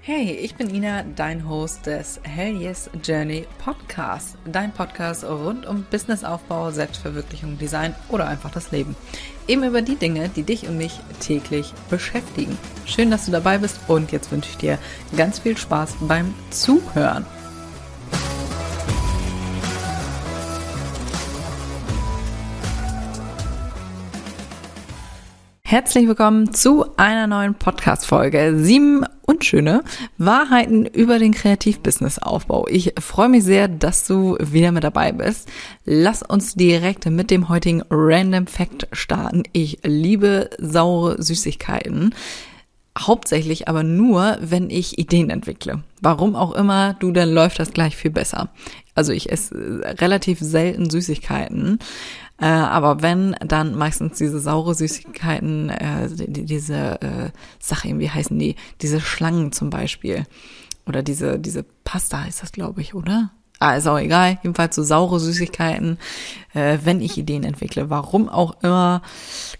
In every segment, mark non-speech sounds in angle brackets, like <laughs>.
Hey, ich bin Ina, dein Host des Hell Yes Journey Podcast. Dein Podcast rund um Businessaufbau, Selbstverwirklichung, Design oder einfach das Leben. Eben über die Dinge, die dich und mich täglich beschäftigen. Schön, dass du dabei bist und jetzt wünsche ich dir ganz viel Spaß beim Zuhören. Herzlich willkommen zu einer neuen Podcast-Folge. Unschöne Wahrheiten über den Kreativbusiness-Aufbau. Ich freue mich sehr, dass du wieder mit dabei bist. Lass uns direkt mit dem heutigen Random Fact starten. Ich liebe saure Süßigkeiten. Hauptsächlich aber nur, wenn ich Ideen entwickle. Warum auch immer, du, dann läuft das gleich viel besser. Also ich esse relativ selten Süßigkeiten. Äh, aber wenn, dann meistens diese saure Süßigkeiten, äh, die, diese äh, Sache, wie heißen die? Diese Schlangen zum Beispiel. Oder diese, diese Pasta ist das, glaube ich, oder? Ah, ist auch egal. Jedenfalls so saure Süßigkeiten, äh, wenn ich Ideen entwickle. Warum auch immer,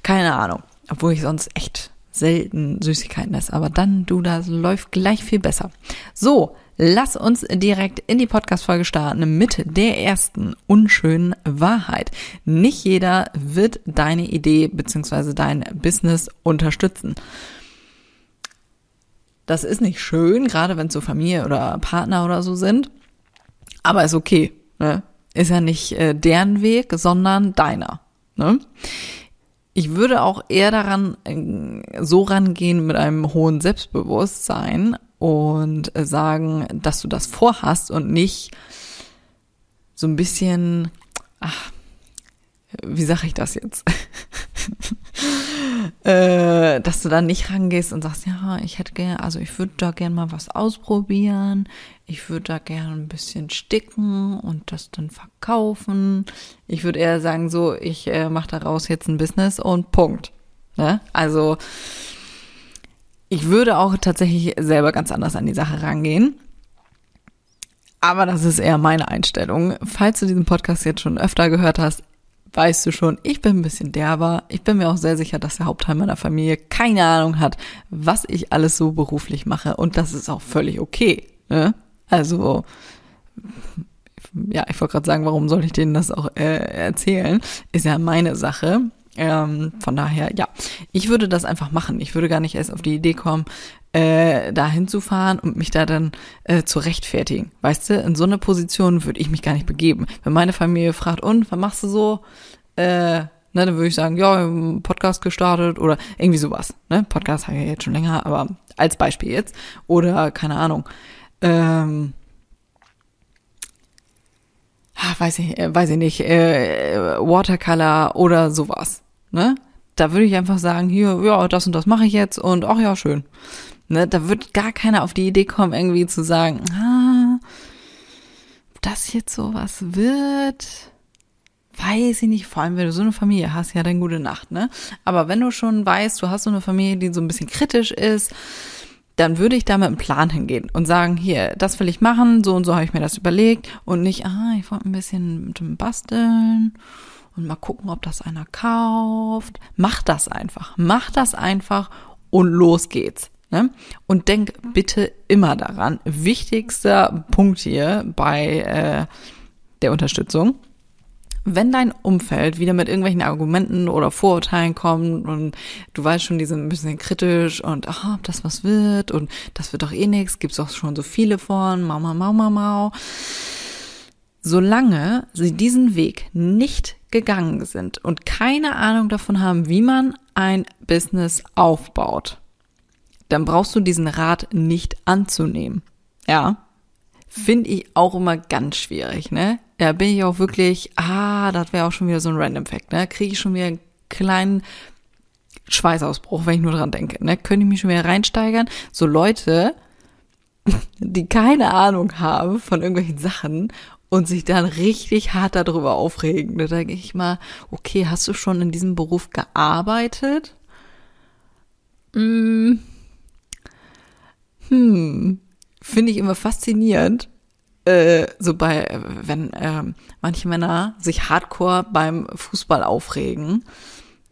keine Ahnung. Obwohl ich sonst echt selten Süßigkeiten esse. Aber dann, du, das läuft gleich viel besser. So, Lass uns direkt in die Podcast-Folge starten mit der ersten unschönen Wahrheit. Nicht jeder wird deine Idee bzw. dein Business unterstützen. Das ist nicht schön, gerade wenn es so Familie oder Partner oder so sind. Aber ist okay. Ne? Ist ja nicht äh, deren Weg, sondern deiner. Ne? Ich würde auch eher daran äh, so rangehen mit einem hohen Selbstbewusstsein und sagen, dass du das vorhast und nicht so ein bisschen, ach, wie sage ich das jetzt? <laughs> äh, dass du dann nicht rangehst und sagst, ja, ich hätte gerne, also ich würde da gerne mal was ausprobieren, ich würde da gerne ein bisschen sticken und das dann verkaufen. Ich würde eher sagen, so, ich äh, mache daraus jetzt ein Business und Punkt. Ne? Also ich würde auch tatsächlich selber ganz anders an die Sache rangehen. Aber das ist eher meine Einstellung. Falls du diesen Podcast jetzt schon öfter gehört hast, weißt du schon, ich bin ein bisschen derber. Ich bin mir auch sehr sicher, dass der Hauptteil meiner Familie keine Ahnung hat, was ich alles so beruflich mache. Und das ist auch völlig okay. Ne? Also, ja, ich wollte gerade sagen, warum soll ich denen das auch äh, erzählen? Ist ja meine Sache. Ähm, von daher, ja, ich würde das einfach machen. Ich würde gar nicht erst auf die Idee kommen, äh, da hinzufahren und mich da dann äh, zu rechtfertigen. Weißt du, in so eine Position würde ich mich gar nicht begeben. Wenn meine Familie fragt, und, was machst du so? Äh, ne, dann würde ich sagen, ja, Podcast gestartet oder irgendwie sowas. Ne? Podcast habe ich jetzt schon länger, aber als Beispiel jetzt. Oder, keine Ahnung, ähm, ah, weiß ich, äh, weiß ich nicht, äh, Watercolor oder sowas ne? Da würde ich einfach sagen, hier, ja, das und das mache ich jetzt und ach ja, schön. Ne? Da wird gar keiner auf die Idee kommen, irgendwie zu sagen, ah, das jetzt sowas wird, weiß ich nicht, vor allem wenn du so eine Familie hast, ja, dann gute Nacht, ne? Aber wenn du schon weißt, du hast so eine Familie, die so ein bisschen kritisch ist, dann würde ich da mit einem Plan hingehen und sagen, hier, das will ich machen, so und so habe ich mir das überlegt und nicht, ah, ich wollte ein bisschen Basteln und mal gucken, ob das einer kauft. Mach das einfach. Mach das einfach und los geht's. Ne? Und denk bitte immer daran, wichtigster Punkt hier bei äh, der Unterstützung, wenn dein Umfeld wieder mit irgendwelchen Argumenten oder Vorurteilen kommt und du weißt schon, die sind ein bisschen kritisch und ach, ob das was wird und das wird doch eh nichts, gibt's auch schon so viele von, mau, mau, mau, mau, mau. Solange sie diesen Weg nicht gegangen sind und keine Ahnung davon haben, wie man ein Business aufbaut, dann brauchst du diesen Rat nicht anzunehmen. Ja, finde ich auch immer ganz schwierig, ne? Da bin ich auch wirklich, ah, das wäre auch schon wieder so ein Random Fact, ne? Kriege ich schon wieder einen kleinen Schweißausbruch, wenn ich nur dran denke, ne? Könnte ich mich schon wieder reinsteigern? So Leute, <laughs> die keine Ahnung haben von irgendwelchen Sachen und sich dann richtig hart darüber aufregen. Da denke ich mal, okay, hast du schon in diesem Beruf gearbeitet? Hm, hm. finde ich immer faszinierend. Äh, so bei, wenn äh, manche Männer sich hardcore beim Fußball aufregen,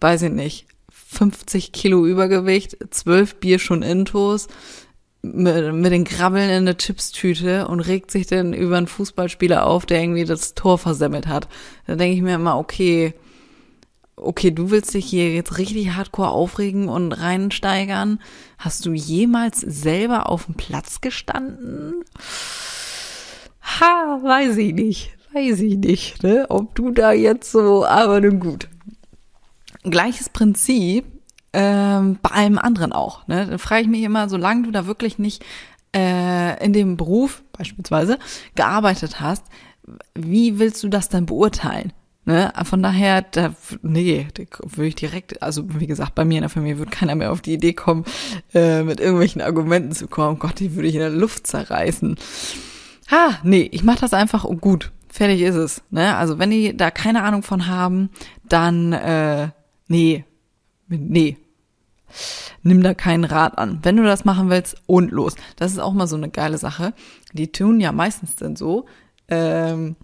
weiß ich nicht, 50 Kilo Übergewicht, 12 Bier schon intos, mit, mit den Grabbeln in der Chipstüte und regt sich dann über einen Fußballspieler auf, der irgendwie das Tor versemmelt hat. Da denke ich mir immer, okay, okay, du willst dich hier jetzt richtig hardcore aufregen und reinsteigern. Hast du jemals selber auf dem Platz gestanden? Ha, weiß ich nicht. Weiß ich nicht, ne? Ob du da jetzt so, aber nun gut. Gleiches Prinzip ähm, bei allem anderen auch. Ne? Dann frage ich mich immer, solange du da wirklich nicht äh, in dem Beruf beispielsweise gearbeitet hast, wie willst du das dann beurteilen? Ne? Von daher, da, nee, da würde ich direkt, also wie gesagt, bei mir in der Familie würde keiner mehr auf die Idee kommen, äh, mit irgendwelchen Argumenten zu kommen. Gott, die würde ich in der Luft zerreißen. Ha, nee, ich mache das einfach oh, gut. Fertig ist es. Ne? Also wenn die da keine Ahnung von haben, dann äh, nee, nee. Nimm da keinen Rat an. Wenn du das machen willst, und los. Das ist auch mal so eine geile Sache. Die tun ja meistens dann so, ähm,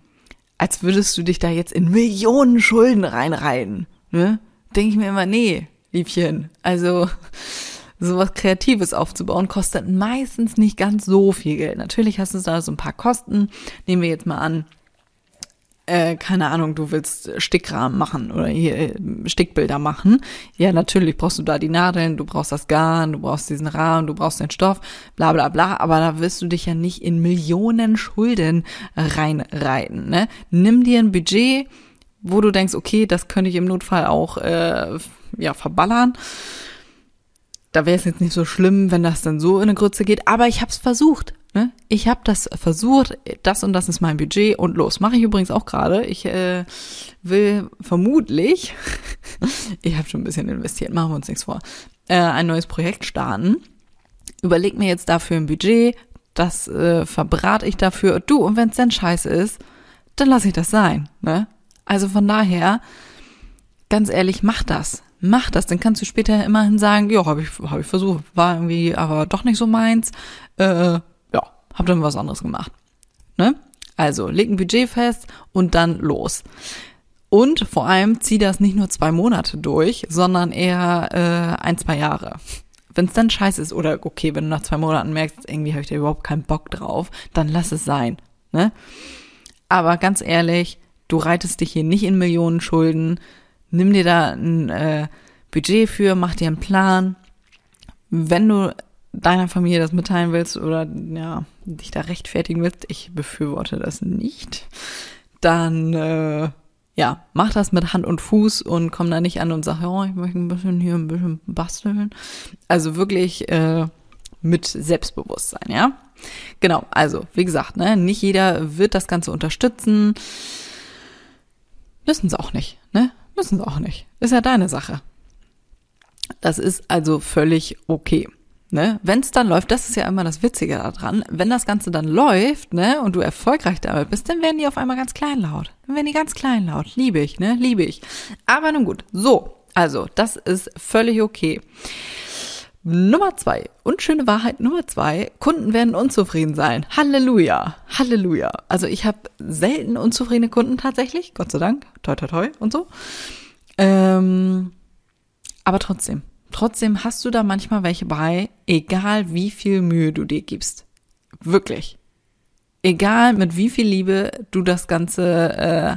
als würdest du dich da jetzt in Millionen Schulden reinreiten. Ne? Denke ich mir immer, nee, Liebchen. Also sowas Kreatives aufzubauen, kostet meistens nicht ganz so viel Geld. Natürlich hast du da so ein paar Kosten. Nehmen wir jetzt mal an, äh, keine Ahnung, du willst Stickrahmen machen oder hier äh, Stickbilder machen. Ja, natürlich brauchst du da die Nadeln, du brauchst das Garn, du brauchst diesen Rahmen, du brauchst den Stoff, bla bla bla. Aber da wirst du dich ja nicht in Millionen Schulden reinreiten. Ne? Nimm dir ein Budget, wo du denkst, okay, das könnte ich im Notfall auch äh, ja verballern. Da wäre es jetzt nicht so schlimm, wenn das dann so in eine Grütze geht. Aber ich habe es versucht. Ne? Ich habe das versucht, das und das ist mein Budget und los. Mache ich übrigens auch gerade. Ich äh, will vermutlich, <laughs> ich habe schon ein bisschen investiert, machen wir uns nichts vor, äh, ein neues Projekt starten. Überleg mir jetzt dafür ein Budget, das äh, verbrate ich dafür. Du, und wenn es dann scheiße ist, dann lasse ich das sein. Ne? Also von daher, ganz ehrlich, mach das. Mach das, dann kannst du später immerhin sagen, ja, habe ich, hab ich versucht, war irgendwie aber doch nicht so meins. Äh, hab dann was anderes gemacht. Ne? Also, leg ein Budget fest und dann los. Und vor allem zieh das nicht nur zwei Monate durch, sondern eher äh, ein, zwei Jahre. Wenn es dann scheiße ist oder okay, wenn du nach zwei Monaten merkst, irgendwie habe ich da überhaupt keinen Bock drauf, dann lass es sein. Ne? Aber ganz ehrlich, du reitest dich hier nicht in Millionen Schulden. Nimm dir da ein äh, Budget für, mach dir einen Plan. Wenn du deiner Familie das mitteilen willst oder ja, dich da rechtfertigen willst, ich befürworte das nicht, dann äh, ja, mach das mit Hand und Fuß und komm da nicht an und sag, ja, ich möchte ein bisschen hier ein bisschen basteln. Also wirklich äh, mit Selbstbewusstsein, ja. Genau, also wie gesagt, ne, nicht jeder wird das Ganze unterstützen. Müssen sie auch nicht, ne? Müssen sie auch nicht. Ist ja deine Sache. Das ist also völlig okay. Ne? Wenn es dann läuft, das ist ja immer das Witzige daran, wenn das Ganze dann läuft, ne, und du erfolgreich damit bist, dann werden die auf einmal ganz kleinlaut. Dann werden die ganz kleinlaut. Liebe ich, ne? Liebe ich. Aber nun gut. So, also, das ist völlig okay. Nummer zwei. Unschöne Wahrheit Nummer zwei. Kunden werden unzufrieden sein. Halleluja. Halleluja. Also ich habe selten unzufriedene Kunden tatsächlich. Gott sei Dank. Toi, toi, toi und so. Ähm, aber trotzdem. Trotzdem hast du da manchmal welche bei, egal wie viel Mühe du dir gibst. Wirklich. Egal mit wie viel Liebe du das Ganze äh,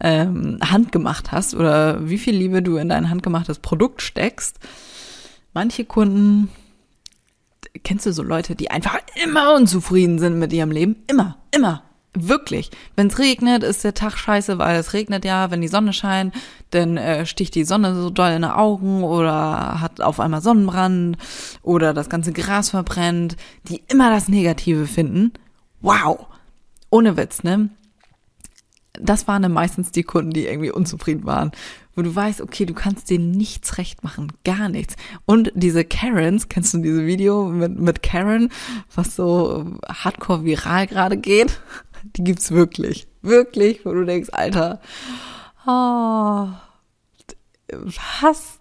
ähm, handgemacht hast oder wie viel Liebe du in dein handgemachtes Produkt steckst. Manche Kunden, kennst du so Leute, die einfach immer unzufrieden sind mit ihrem Leben? Immer, immer. Wirklich. Wenn es regnet, ist der Tag scheiße, weil es regnet ja. Wenn die Sonne scheint, dann äh, sticht die Sonne so doll in die Augen oder hat auf einmal Sonnenbrand oder das ganze Gras verbrennt. Die immer das Negative finden. Wow. Ohne Witz, ne? Das waren dann meistens die Kunden, die irgendwie unzufrieden waren. Wo du weißt, okay, du kannst denen nichts recht machen. Gar nichts. Und diese Karens, kennst du diese Video mit, mit Karen, was so hardcore viral gerade geht? Die gibt's wirklich. Wirklich, wo du denkst, Alter, oh, was?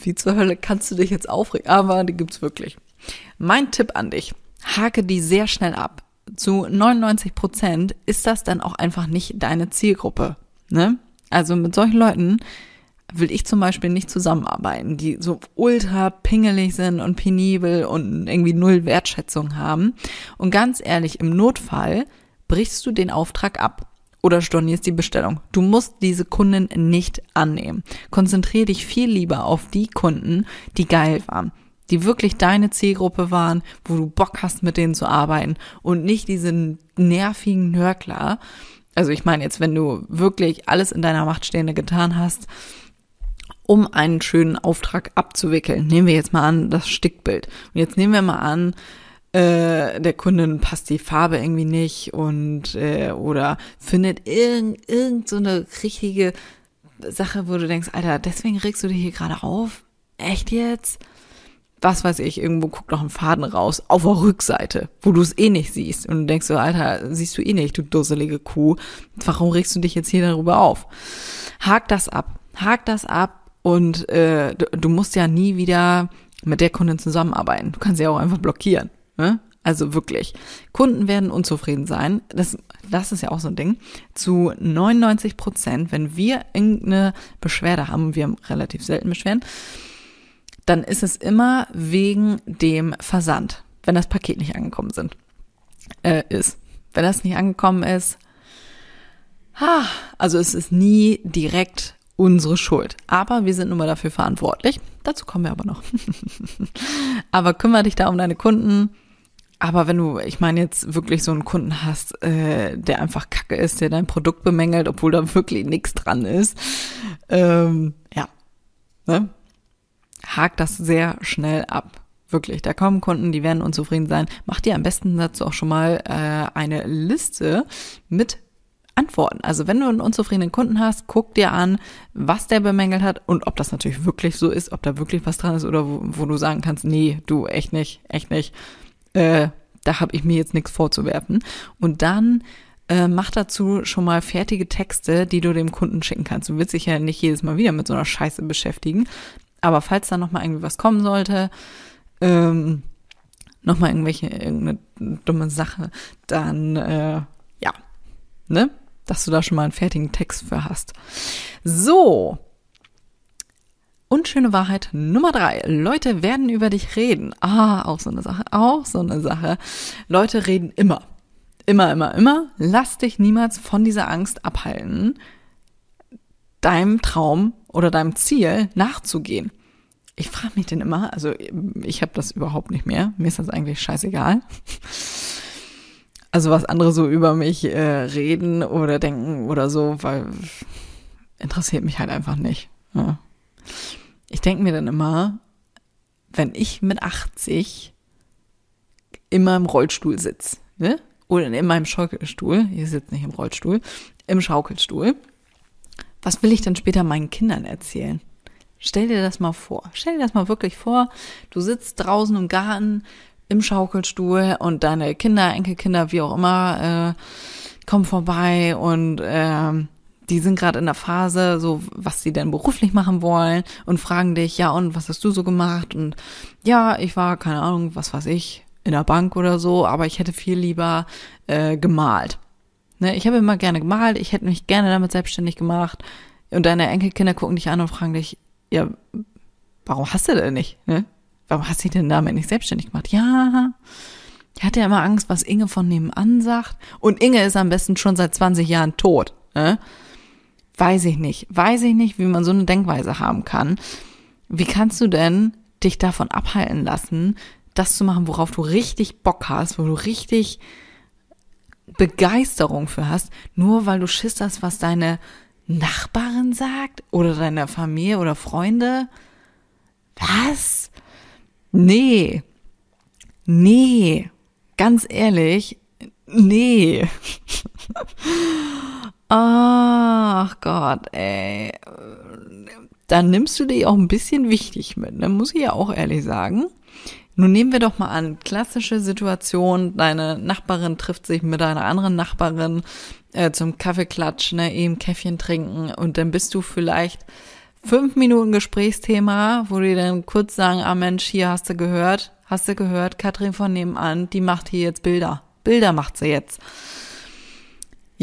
Wie zur Hölle kannst du dich jetzt aufregen? Aber die gibt's wirklich. Mein Tipp an dich, hake die sehr schnell ab. Zu 99 Prozent ist das dann auch einfach nicht deine Zielgruppe. Ne? Also mit solchen Leuten will ich zum Beispiel nicht zusammenarbeiten, die so ultra pingelig sind und penibel und irgendwie null Wertschätzung haben. Und ganz ehrlich, im Notfall brichst du den Auftrag ab oder stornierst die Bestellung. Du musst diese Kunden nicht annehmen. Konzentriere dich viel lieber auf die Kunden, die geil waren, die wirklich deine Zielgruppe waren, wo du Bock hast, mit denen zu arbeiten und nicht diese nervigen Nörgler. Also ich meine jetzt, wenn du wirklich alles in deiner Macht Stehende getan hast, um einen schönen Auftrag abzuwickeln. Nehmen wir jetzt mal an das Stickbild. Und jetzt nehmen wir mal an, äh, der Kunde passt die Farbe irgendwie nicht und äh, oder findet irgend, irgend so eine richtige Sache, wo du denkst, Alter, deswegen regst du dich hier gerade auf? Echt jetzt? Was weiß ich, irgendwo guckt noch ein Faden raus, auf der Rückseite, wo du es eh nicht siehst. Und du denkst so, Alter, siehst du eh nicht, du dusselige Kuh. Warum regst du dich jetzt hier darüber auf? Hak das ab. Hak das ab und äh, du, du musst ja nie wieder mit der Kundin zusammenarbeiten. Du kannst sie auch einfach blockieren. Ne? Also wirklich. Kunden werden unzufrieden sein. Das, das ist ja auch so ein Ding. Zu 99 Prozent, wenn wir irgendeine Beschwerde haben, wir haben relativ selten Beschwerden, dann ist es immer wegen dem Versand, wenn das Paket nicht angekommen sind, äh, ist. Wenn das nicht angekommen ist, ha, also es ist nie direkt unsere Schuld. Aber wir sind nun mal dafür verantwortlich. Dazu kommen wir aber noch. <laughs> aber kümmere dich da um deine Kunden aber wenn du, ich meine jetzt wirklich so einen Kunden hast, äh, der einfach kacke ist, der dein Produkt bemängelt, obwohl da wirklich nichts dran ist, ähm, ja, ne? hakt das sehr schnell ab. Wirklich, da kommen Kunden, die werden unzufrieden sein. Mach dir am besten dazu auch schon mal äh, eine Liste mit Antworten. Also wenn du einen unzufriedenen Kunden hast, guck dir an, was der bemängelt hat und ob das natürlich wirklich so ist, ob da wirklich was dran ist oder wo, wo du sagen kannst, nee, du echt nicht, echt nicht äh, da habe ich mir jetzt nichts vorzuwerfen. Und dann äh, mach dazu schon mal fertige Texte, die du dem Kunden schicken kannst. Du willst dich ja nicht jedes Mal wieder mit so einer Scheiße beschäftigen. Aber falls da nochmal irgendwie was kommen sollte, ähm, nochmal irgendwelche, irgendeine dumme Sache, dann, äh, ja, ne? Dass du da schon mal einen fertigen Text für hast. So, Unschöne Wahrheit Nummer drei. Leute werden über dich reden. Ah, auch so eine Sache, auch so eine Sache. Leute reden immer. Immer, immer, immer. Lass dich niemals von dieser Angst abhalten, deinem Traum oder deinem Ziel nachzugehen. Ich frage mich denn immer, also ich habe das überhaupt nicht mehr. Mir ist das eigentlich scheißegal. Also was andere so über mich äh, reden oder denken oder so, weil interessiert mich halt einfach nicht. Ja ich denke mir dann immer, wenn ich mit 80 immer im Rollstuhl sitze, ne? Oder in meinem Schaukelstuhl, hier sitze nicht im Rollstuhl, im Schaukelstuhl, was will ich dann später meinen Kindern erzählen? Stell dir das mal vor. Stell dir das mal wirklich vor. Du sitzt draußen im Garten im Schaukelstuhl und deine Kinder, Enkelkinder, wie auch immer, äh, kommen vorbei und äh, die sind gerade in der Phase, so was sie denn beruflich machen wollen und fragen dich, ja, und was hast du so gemacht? Und ja, ich war, keine Ahnung, was weiß ich, in der Bank oder so, aber ich hätte viel lieber äh, gemalt. Ne, ich habe immer gerne gemalt, ich hätte mich gerne damit selbstständig gemacht. Und deine Enkelkinder gucken dich an und fragen dich, ja, warum hast du denn nicht? Ne? Warum hast du dich denn damit nicht selbstständig gemacht? Ja, ich hatte ja immer Angst, was Inge von nebenan sagt. Und Inge ist am besten schon seit 20 Jahren tot. Ne? Weiß ich nicht. Weiß ich nicht, wie man so eine Denkweise haben kann. Wie kannst du denn dich davon abhalten lassen, das zu machen, worauf du richtig Bock hast, wo du richtig Begeisterung für hast, nur weil du Schiss hast, was deine Nachbarin sagt oder deine Familie oder Freunde? Was? Nee. Nee. Ganz ehrlich, nee. <laughs> Ach Gott, ey. Dann nimmst du dich auch ein bisschen wichtig mit, ne? muss ich ja auch ehrlich sagen. Nun nehmen wir doch mal an, klassische Situation, deine Nachbarin trifft sich mit einer anderen Nachbarin äh, zum Kaffeeklatsch, ne, eben Käffchen trinken und dann bist du vielleicht fünf Minuten Gesprächsthema, wo die dann kurz sagen, ah Mensch, hier hast du gehört, hast du gehört, Katrin von nebenan, die macht hier jetzt Bilder. Bilder macht sie jetzt.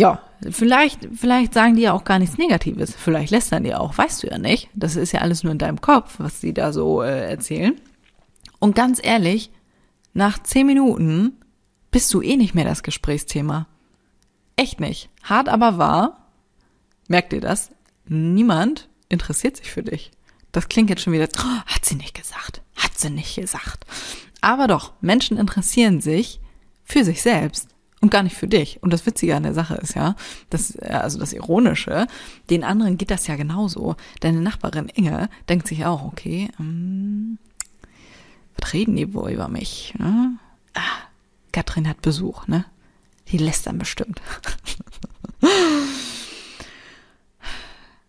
Ja, vielleicht, vielleicht sagen die ja auch gar nichts Negatives. Vielleicht lästern die auch, weißt du ja nicht. Das ist ja alles nur in deinem Kopf, was die da so äh, erzählen. Und ganz ehrlich, nach zehn Minuten bist du eh nicht mehr das Gesprächsthema. Echt nicht. Hart aber wahr. Merkt ihr das? Niemand interessiert sich für dich. Das klingt jetzt schon wieder, oh, hat sie nicht gesagt, hat sie nicht gesagt. Aber doch, Menschen interessieren sich für sich selbst und gar nicht für dich. Und das Witzige an der Sache ist ja, das, also das Ironische, den anderen geht das ja genauso. Deine Nachbarin Inge denkt sich auch, okay, ähm, was reden die wohl über mich? Ne? Ah, Katrin hat Besuch, ne? Die lässt dann bestimmt.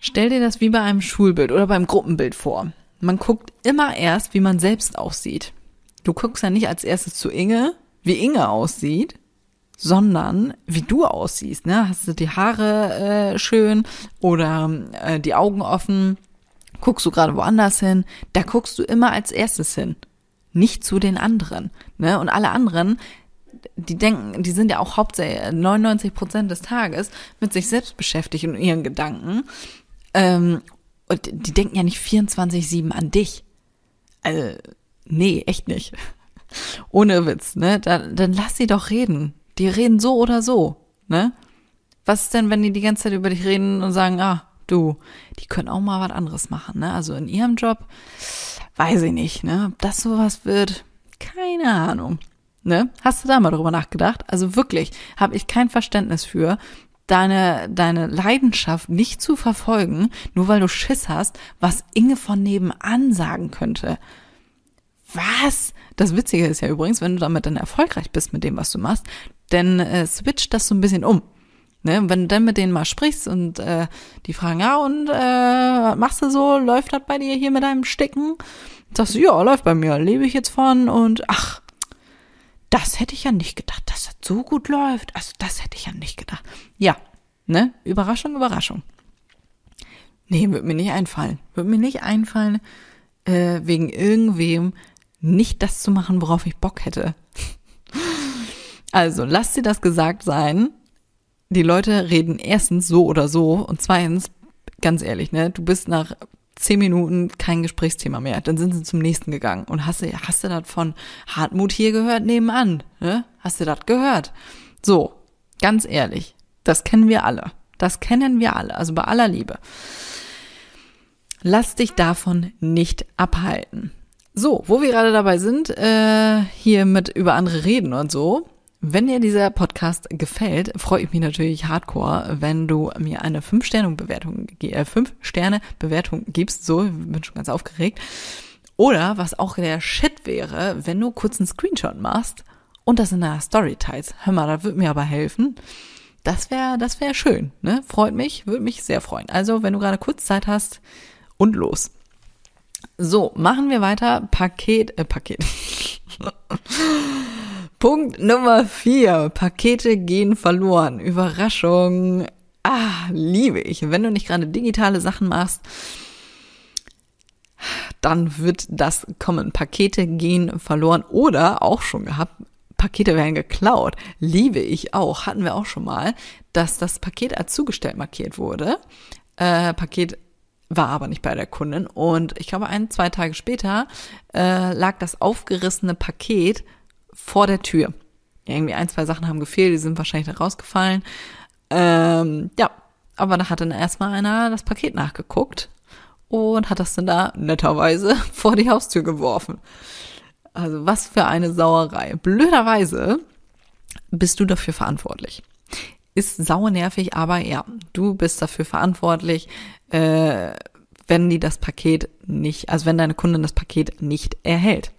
Stell dir das wie bei einem Schulbild oder beim Gruppenbild vor. Man guckt immer erst, wie man selbst aussieht. Du guckst ja nicht als erstes zu Inge, wie Inge aussieht, sondern wie du aussiehst. Ne? Hast du die Haare äh, schön oder äh, die Augen offen? Guckst du gerade woanders hin? Da guckst du immer als erstes hin, nicht zu den anderen. Ne? Und alle anderen, die denken, die sind ja auch hauptsächlich 99 Prozent des Tages mit sich selbst beschäftigt und ihren Gedanken. Ähm, und die denken ja nicht 24-7 an dich. Also, nee, echt nicht. <laughs> Ohne Witz, ne? Dann, dann lass sie doch reden. Die reden so oder so, ne? Was ist denn, wenn die die ganze Zeit über dich reden und sagen, ah, du, die können auch mal was anderes machen, ne? Also in ihrem Job, weiß ich nicht, ne? Ob das sowas wird, keine Ahnung. Ne? Hast du da mal drüber nachgedacht? Also wirklich, habe ich kein Verständnis für, deine, deine Leidenschaft nicht zu verfolgen, nur weil du Schiss hast, was Inge von nebenan sagen könnte. Was? Das Witzige ist ja übrigens, wenn du damit dann erfolgreich bist mit dem, was du machst, dann äh, switcht das so ein bisschen um. Ne? Wenn du dann mit denen mal sprichst und äh, die fragen, ja, und äh, was machst du so? Läuft das bei dir hier mit deinem Sticken? Sagst du, ja, läuft bei mir, lebe ich jetzt von und ach, das hätte ich ja nicht gedacht, dass das so gut läuft. Also das hätte ich ja nicht gedacht. Ja, ne? Überraschung, Überraschung. Nee, wird mir nicht einfallen. Wird mir nicht einfallen, äh, wegen irgendwem nicht das zu machen, worauf ich Bock hätte. Also, lass dir das gesagt sein. Die Leute reden erstens so oder so und zweitens, ganz ehrlich, ne, du bist nach zehn Minuten kein Gesprächsthema mehr. Dann sind sie zum nächsten gegangen. Und hast du, hast du das von Hartmut hier gehört nebenan? Ne? Hast du das gehört? So, ganz ehrlich, das kennen wir alle. Das kennen wir alle, also bei aller Liebe. Lass dich davon nicht abhalten. So, wo wir gerade dabei sind, äh, hier mit über andere reden und so, wenn dir dieser Podcast gefällt, freue ich mich natürlich hardcore, wenn du mir eine 5-Sterne-Bewertung, äh, 5-Sterne-Bewertung gibst. So, bin schon ganz aufgeregt. Oder was auch der Shit wäre, wenn du kurz einen Screenshot machst und das in der Story teilst. Hör mal, das würde mir aber helfen. Das wäre, das wäre schön, ne? Freut mich, würde mich sehr freuen. Also, wenn du gerade kurz Zeit hast und los. So, machen wir weiter. Paket, äh, Paket. <laughs> Punkt Nummer vier. Pakete gehen verloren. Überraschung. Ah, liebe ich. Wenn du nicht gerade digitale Sachen machst, dann wird das kommen. Pakete gehen verloren oder auch schon gehabt. Pakete werden geklaut. Liebe ich auch. Hatten wir auch schon mal, dass das Paket als zugestellt markiert wurde. Äh, Paket war aber nicht bei der Kundin. Und ich glaube, ein, zwei Tage später äh, lag das aufgerissene Paket vor der Tür. Irgendwie ein, zwei Sachen haben gefehlt, die sind wahrscheinlich da rausgefallen. Ähm, ja, aber da hat dann erstmal einer das Paket nachgeguckt und hat das dann da netterweise <laughs> vor die Haustür geworfen. Also was für eine Sauerei. Blöderweise bist du dafür verantwortlich. Ist sauer nervig, aber ja, du bist dafür verantwortlich, äh, wenn die das Paket nicht, also wenn deine Kundin das Paket nicht erhält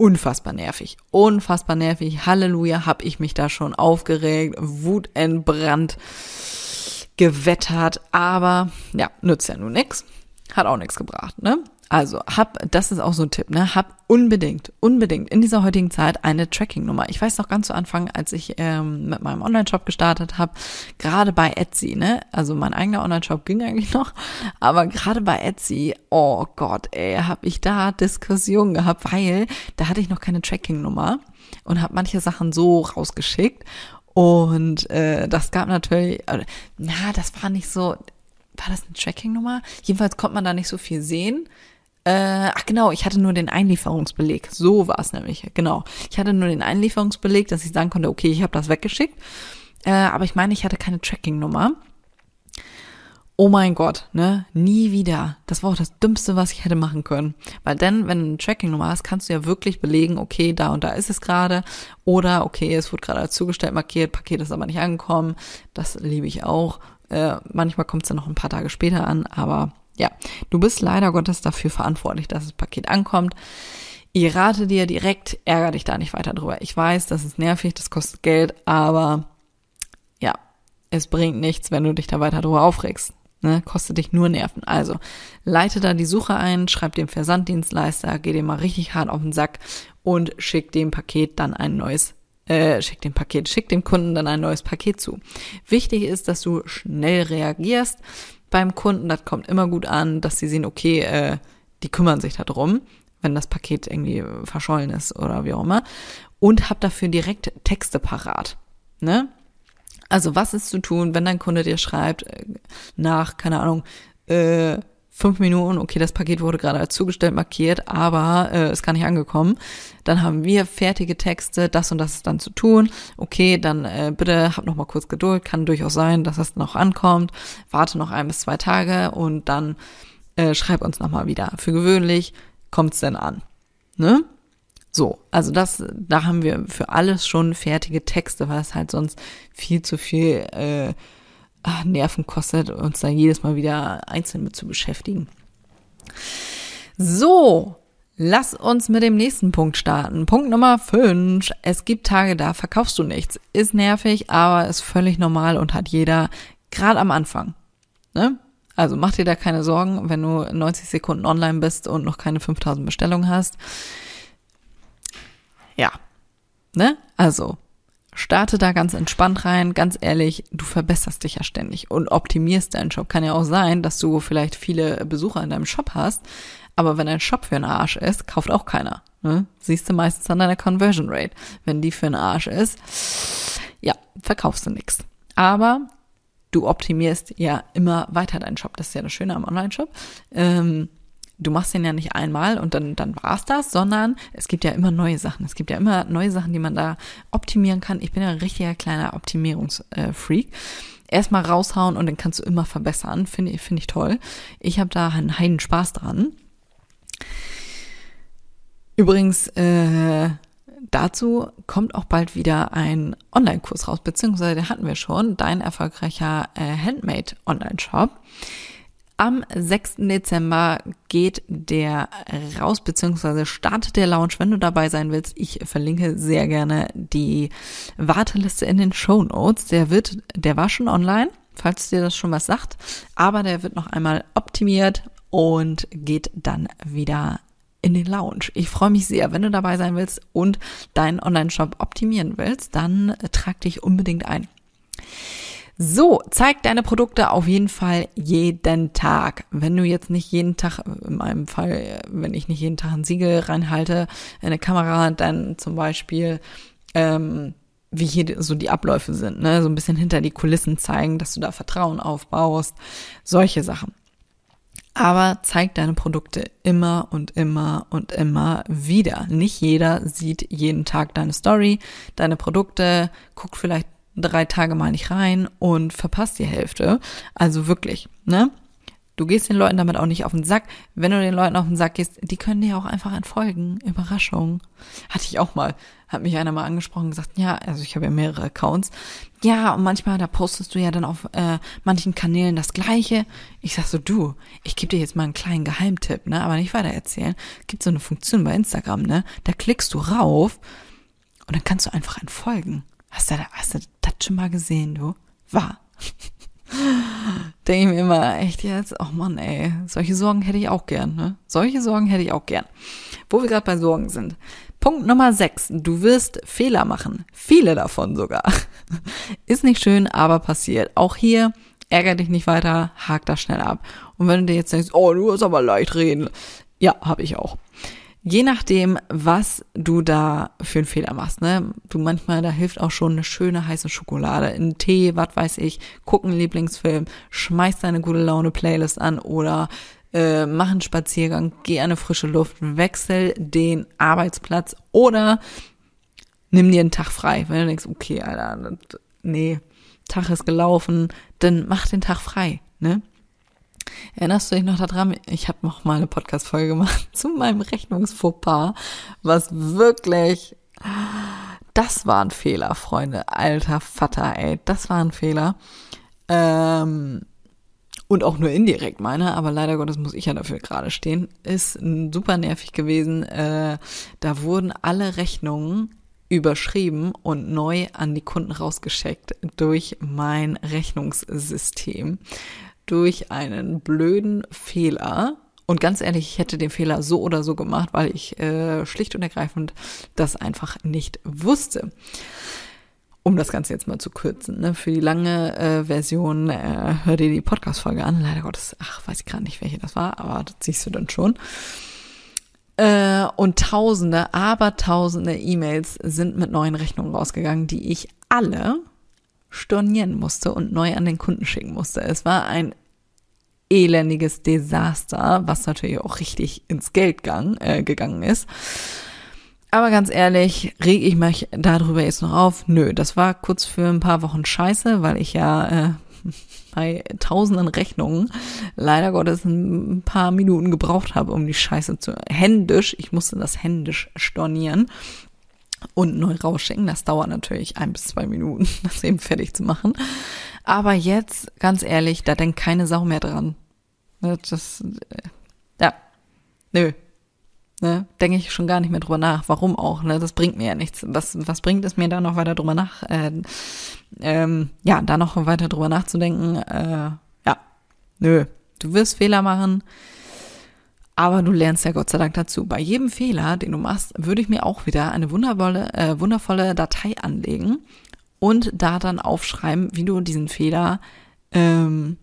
unfassbar nervig. Unfassbar nervig. Halleluja, hab ich mich da schon aufgeregt, wutentbrannt, gewettert, aber ja, nützt ja nun nix. Hat auch nichts gebracht, ne? Also, hab, das ist auch so ein Tipp, ne? Hab unbedingt, unbedingt in dieser heutigen Zeit eine Tracking-Nummer. Ich weiß noch ganz zu Anfang, als ich ähm, mit meinem Online-Shop gestartet habe, gerade bei Etsy, ne? Also mein eigener Online-Shop ging eigentlich noch, aber gerade bei Etsy, oh Gott, ey, hab ich da Diskussionen gehabt, weil da hatte ich noch keine Tracking-Nummer und habe manche Sachen so rausgeschickt Und äh, das gab natürlich, na, das war nicht so, war das eine Tracking-Nummer? Jedenfalls konnte man da nicht so viel sehen. Äh, ach genau, ich hatte nur den Einlieferungsbeleg. So war es nämlich, genau. Ich hatte nur den Einlieferungsbeleg, dass ich sagen konnte, okay, ich habe das weggeschickt. Äh, aber ich meine, ich hatte keine Tracking-Nummer. Oh mein Gott, ne? Nie wieder. Das war auch das Dümmste, was ich hätte machen können. Weil dann, wenn du eine Tracking-Nummer hast, kannst du ja wirklich belegen, okay, da und da ist es gerade. Oder, okay, es wurde gerade zugestellt markiert, Paket ist aber nicht angekommen. Das liebe ich auch. Äh, manchmal kommt es dann noch ein paar Tage später an, aber ja, du bist leider Gottes dafür verantwortlich, dass das Paket ankommt. Ich rate dir direkt, ärger dich da nicht weiter drüber. Ich weiß, das ist nervig, das kostet Geld, aber ja, es bringt nichts, wenn du dich da weiter drüber aufregst. Ne, kostet dich nur Nerven. Also, leite da die Suche ein, schreib dem Versanddienstleister, geh dir mal richtig hart auf den Sack und schick dem Paket dann ein neues, äh, schick dem Paket, schick dem Kunden dann ein neues Paket zu. Wichtig ist, dass du schnell reagierst beim Kunden, das kommt immer gut an, dass sie sehen, okay, äh, die kümmern sich darum, wenn das Paket irgendwie verschollen ist oder wie auch immer. Und hab dafür direkt Texte parat. Ne? Also was ist zu tun, wenn dein Kunde dir schreibt, äh, nach, keine Ahnung, äh, fünf Minuten, okay, das Paket wurde gerade als zugestellt markiert, aber äh, ist gar nicht angekommen. Dann haben wir fertige Texte, das und das ist dann zu tun. Okay, dann äh, bitte hab noch mal kurz Geduld. Kann durchaus sein, dass das noch ankommt. Warte noch ein bis zwei Tage und dann äh, schreib uns noch mal wieder. Für gewöhnlich kommt's denn an. Ne? So, also das, da haben wir für alles schon fertige Texte, weil es halt sonst viel zu viel äh, ach, Nerven kostet, uns da jedes Mal wieder einzeln mit zu beschäftigen. So, lass uns mit dem nächsten Punkt starten. Punkt Nummer 5. Es gibt Tage, da verkaufst du nichts. Ist nervig, aber ist völlig normal und hat jeder, gerade am Anfang. Ne? Also mach dir da keine Sorgen, wenn du 90 Sekunden online bist und noch keine 5000 Bestellungen hast. Ja, ne? Also Starte da ganz entspannt rein, ganz ehrlich, du verbesserst dich ja ständig und optimierst deinen Shop. Kann ja auch sein, dass du vielleicht viele Besucher in deinem Shop hast, aber wenn dein Shop für einen Arsch ist, kauft auch keiner. Ne? Siehst du meistens an deiner Conversion Rate. Wenn die für einen Arsch ist, ja, verkaufst du nichts. Aber du optimierst ja immer weiter deinen Shop. Das ist ja das Schöne am Online-Shop. Ähm, du machst den ja nicht einmal und dann, dann war's das, sondern es gibt ja immer neue Sachen. Es gibt ja immer neue Sachen, die man da optimieren kann. Ich bin ja ein richtiger kleiner Optimierungsfreak. Erstmal raushauen und dann kannst du immer verbessern. Finde finde ich toll. Ich habe da einen heiden Spaß dran. Übrigens, äh, dazu kommt auch bald wieder ein Online-Kurs raus, beziehungsweise den hatten wir schon, dein erfolgreicher äh, Handmade-Online-Shop. Am 6. Dezember geht der raus, beziehungsweise startet der Launch, wenn du dabei sein willst. Ich verlinke sehr gerne die Warteliste in den Show Notes. Der wird, der war schon online, falls dir das schon was sagt, aber der wird noch einmal optimiert und geht dann wieder in den Lounge. Ich freue mich sehr, wenn du dabei sein willst und deinen Online-Shop optimieren willst, dann trag dich unbedingt ein. So, zeig deine Produkte auf jeden Fall jeden Tag. Wenn du jetzt nicht jeden Tag, in meinem Fall, wenn ich nicht jeden Tag ein Siegel reinhalte, eine Kamera, dann zum Beispiel, ähm, wie hier so die Abläufe sind, ne? so ein bisschen hinter die Kulissen zeigen, dass du da Vertrauen aufbaust, solche Sachen. Aber zeig deine Produkte immer und immer und immer wieder. Nicht jeder sieht jeden Tag deine Story, deine Produkte, guckt vielleicht drei Tage mal nicht rein und verpasst die Hälfte. Also wirklich, ne? Du gehst den Leuten damit auch nicht auf den Sack. Wenn du den Leuten auf den Sack gehst, die können dir auch einfach entfolgen. Überraschung. Hatte ich auch mal. Hat mich einer mal angesprochen und gesagt, ja, also ich habe ja mehrere Accounts. Ja, und manchmal, da postest du ja dann auf äh, manchen Kanälen das Gleiche. Ich sag so, du, ich gebe dir jetzt mal einen kleinen Geheimtipp, ne, aber nicht weiter erzählen. Gibt so eine Funktion bei Instagram, ne, da klickst du rauf und dann kannst du einfach entfolgen. Hast du, hast du das schon mal gesehen, du? War. <laughs> Denke ich mir immer, echt jetzt? Oh Mann, ey. Solche Sorgen hätte ich auch gern, ne? Solche Sorgen hätte ich auch gern. Wo wir gerade bei Sorgen sind. Punkt Nummer 6. Du wirst Fehler machen. Viele davon sogar. <laughs> Ist nicht schön, aber passiert. Auch hier, ärger dich nicht weiter, hak das schnell ab. Und wenn du dir jetzt denkst, oh, du hast aber leicht reden. Ja, habe ich auch. Je nachdem, was du da für einen Fehler machst, ne? Du manchmal, da hilft auch schon eine schöne heiße Schokolade, ein Tee, was weiß ich, guck einen Lieblingsfilm, schmeiß deine gute Laune Playlist an oder äh, mach einen Spaziergang, geh eine frische Luft, wechsel den Arbeitsplatz oder nimm dir einen Tag frei. Wenn du denkst, okay, Alter, nee, Tag ist gelaufen, dann mach den Tag frei, ne? Erinnerst du dich noch daran? Ich habe noch mal eine Podcast-Folge gemacht <laughs> zu meinem Rechnungsfauxpas, was wirklich, das war ein Fehler, Freunde. Alter Vater, ey, das war ein Fehler. Ähm, und auch nur indirekt meine, aber leider Gottes muss ich ja dafür gerade stehen, ist super nervig gewesen. Äh, da wurden alle Rechnungen überschrieben und neu an die Kunden rausgeschickt durch mein Rechnungssystem durch einen blöden Fehler. Und ganz ehrlich, ich hätte den Fehler so oder so gemacht, weil ich äh, schlicht und ergreifend das einfach nicht wusste. Um das Ganze jetzt mal zu kürzen, ne? für die lange äh, Version äh, hör dir die Podcast-Folge an. Leider Gottes, ach, weiß ich gerade nicht, welche das war, aber das siehst du dann schon. Äh, und tausende, aber tausende E-Mails sind mit neuen Rechnungen rausgegangen, die ich alle stornieren musste und neu an den Kunden schicken musste. Es war ein elendiges Desaster, was natürlich auch richtig ins Geld gang, äh, gegangen ist. Aber ganz ehrlich, reg ich mich darüber jetzt noch auf? Nö, das war kurz für ein paar Wochen scheiße, weil ich ja äh, <laughs> bei tausenden Rechnungen leider Gottes ein paar Minuten gebraucht habe, um die Scheiße zu händisch, ich musste das händisch stornieren und neu rausschicken. Das dauert natürlich ein bis zwei Minuten, <laughs> das eben fertig zu machen. Aber jetzt, ganz ehrlich, da denkt keine Sau mehr dran. Ne, das, äh, ja, nö. Ne, denke ich schon gar nicht mehr drüber nach. Warum auch? Ne? Das bringt mir ja nichts. Was, was bringt es mir da noch weiter drüber nach? Äh, ähm, ja, da noch weiter drüber nachzudenken. Äh, ja, nö. Du wirst Fehler machen. Aber du lernst ja Gott sei Dank dazu. Bei jedem Fehler, den du machst, würde ich mir auch wieder eine wundervolle, äh, wundervolle Datei anlegen und da dann aufschreiben, wie du diesen Fehler ähm,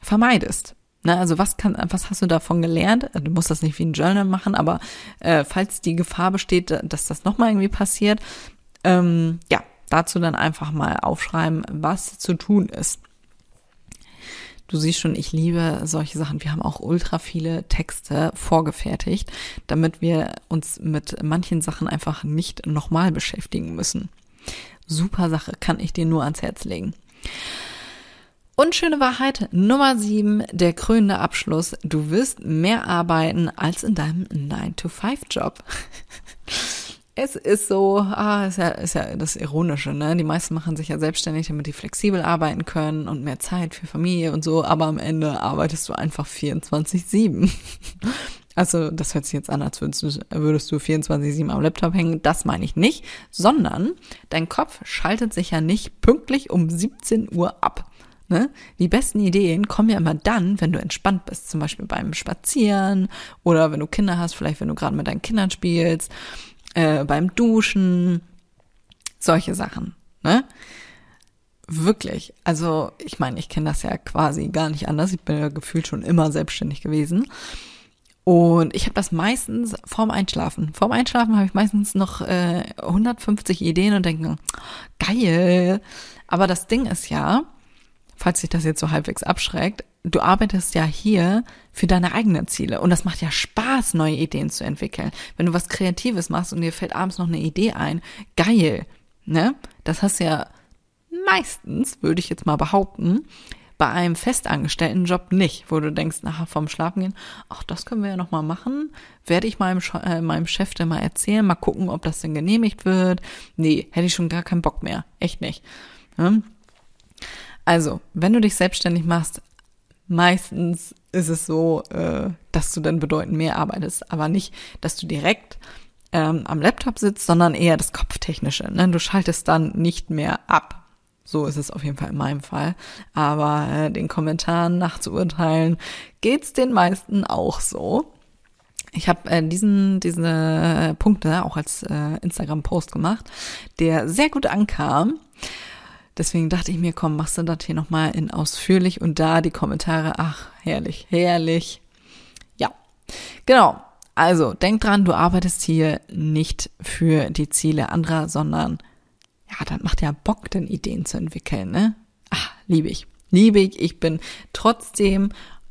vermeidest. Ne, also was kann, was hast du davon gelernt? Du musst das nicht wie ein Journal machen, aber äh, falls die Gefahr besteht, dass das nochmal irgendwie passiert, ähm, ja, dazu dann einfach mal aufschreiben, was zu tun ist. Du siehst schon, ich liebe solche Sachen. Wir haben auch ultra viele Texte vorgefertigt, damit wir uns mit manchen Sachen einfach nicht nochmal beschäftigen müssen. Super Sache, kann ich dir nur ans Herz legen. Und schöne Wahrheit Nummer sieben, der krönende Abschluss. Du wirst mehr arbeiten als in deinem 9-to-5-Job. <laughs> Es ist so, ah, ist ja, ist ja das Ironische, ne? Die meisten machen sich ja selbstständig, damit die flexibel arbeiten können und mehr Zeit für Familie und so, aber am Ende arbeitest du einfach 24-7. Also, das hört sich jetzt an, als würdest du, würdest du 24-7 am Laptop hängen. Das meine ich nicht, sondern dein Kopf schaltet sich ja nicht pünktlich um 17 Uhr ab. Ne? Die besten Ideen kommen ja immer dann, wenn du entspannt bist, zum Beispiel beim Spazieren oder wenn du Kinder hast, vielleicht wenn du gerade mit deinen Kindern spielst äh, beim Duschen, solche Sachen, ne? Wirklich. Also, ich meine, ich kenne das ja quasi gar nicht anders. Ich bin ja gefühlt schon immer selbstständig gewesen. Und ich habe das meistens vorm Einschlafen. Vorm Einschlafen habe ich meistens noch äh, 150 Ideen und denke, geil. Aber das Ding ist ja, falls sich das jetzt so halbwegs abschreckt, du arbeitest ja hier für deine eigenen Ziele und das macht ja Spaß, neue Ideen zu entwickeln. Wenn du was Kreatives machst und dir fällt abends noch eine Idee ein, geil, ne? Das hast ja meistens, würde ich jetzt mal behaupten, bei einem festangestellten Job nicht, wo du denkst, nachher vorm Schlafen gehen, ach, das können wir ja noch mal machen, werde ich meinem, äh, meinem Chef dann mal erzählen, mal gucken, ob das denn genehmigt wird. Nee, hätte ich schon gar keinen Bock mehr, echt nicht. Ne? Also, wenn du dich selbstständig machst, meistens ist es so, äh, dass du dann bedeutend mehr arbeitest, aber nicht, dass du direkt ähm, am Laptop sitzt, sondern eher das Kopftechnische. Ne? Du schaltest dann nicht mehr ab. So ist es auf jeden Fall in meinem Fall. Aber äh, den Kommentaren nachzuurteilen, geht's den meisten auch so. Ich habe äh, diesen diese Punkte auch als äh, Instagram-Post gemacht, der sehr gut ankam. Deswegen dachte ich mir, komm, machst du das hier nochmal in ausführlich und da die Kommentare, ach, herrlich, herrlich. Ja, genau. Also, denk dran, du arbeitest hier nicht für die Ziele anderer, sondern ja, dann macht ja Bock, denn Ideen zu entwickeln, ne? Ach, liebe ich. Liebe ich. Ich bin trotzdem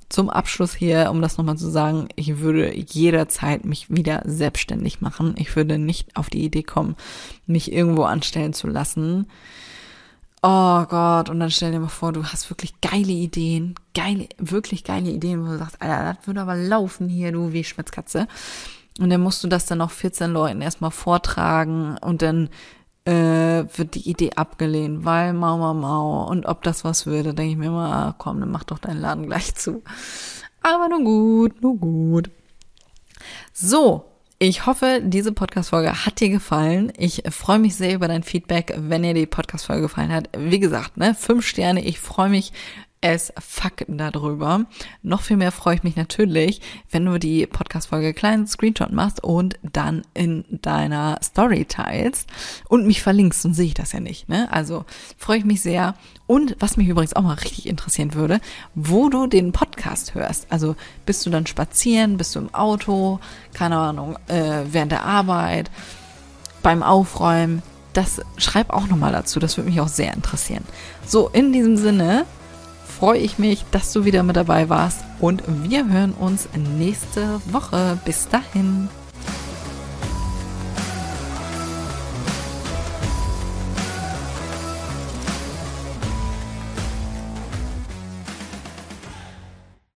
zum Abschluss hier, um das nochmal zu sagen, ich würde jederzeit mich wieder selbstständig machen. Ich würde nicht auf die Idee kommen, mich irgendwo anstellen zu lassen. Oh Gott, und dann stell dir mal vor, du hast wirklich geile Ideen, geile, wirklich geile Ideen, wo du sagst, Alter, das würde aber laufen hier, du wie Schmitzkatze. Und dann musst du das dann auch 14 Leuten erstmal vortragen und dann äh, wird die Idee abgelehnt, weil mau, mau, mau. Und ob das was würde, denke ich mir immer, ah, komm, dann mach doch deinen Laden gleich zu. Aber nur gut, nur gut. So, ich hoffe, diese Podcast-Folge hat dir gefallen. Ich freue mich sehr über dein Feedback, wenn dir die Podcast-Folge gefallen hat. Wie gesagt, ne, fünf Sterne. Ich freue mich es fuck darüber. Noch viel mehr freue ich mich natürlich, wenn du die Podcast-Folge kleinen Screenshot machst und dann in deiner Story teilst und mich verlinkst, dann sehe ich das ja nicht. Ne? Also freue ich mich sehr. Und was mich übrigens auch mal richtig interessieren würde, wo du den Podcast hörst. Also bist du dann spazieren, bist du im Auto, keine Ahnung, äh, während der Arbeit, beim Aufräumen. Das schreib auch nochmal dazu, das würde mich auch sehr interessieren. So, in diesem Sinne, freue ich mich, dass du wieder mit dabei warst und wir hören uns nächste Woche. Bis dahin.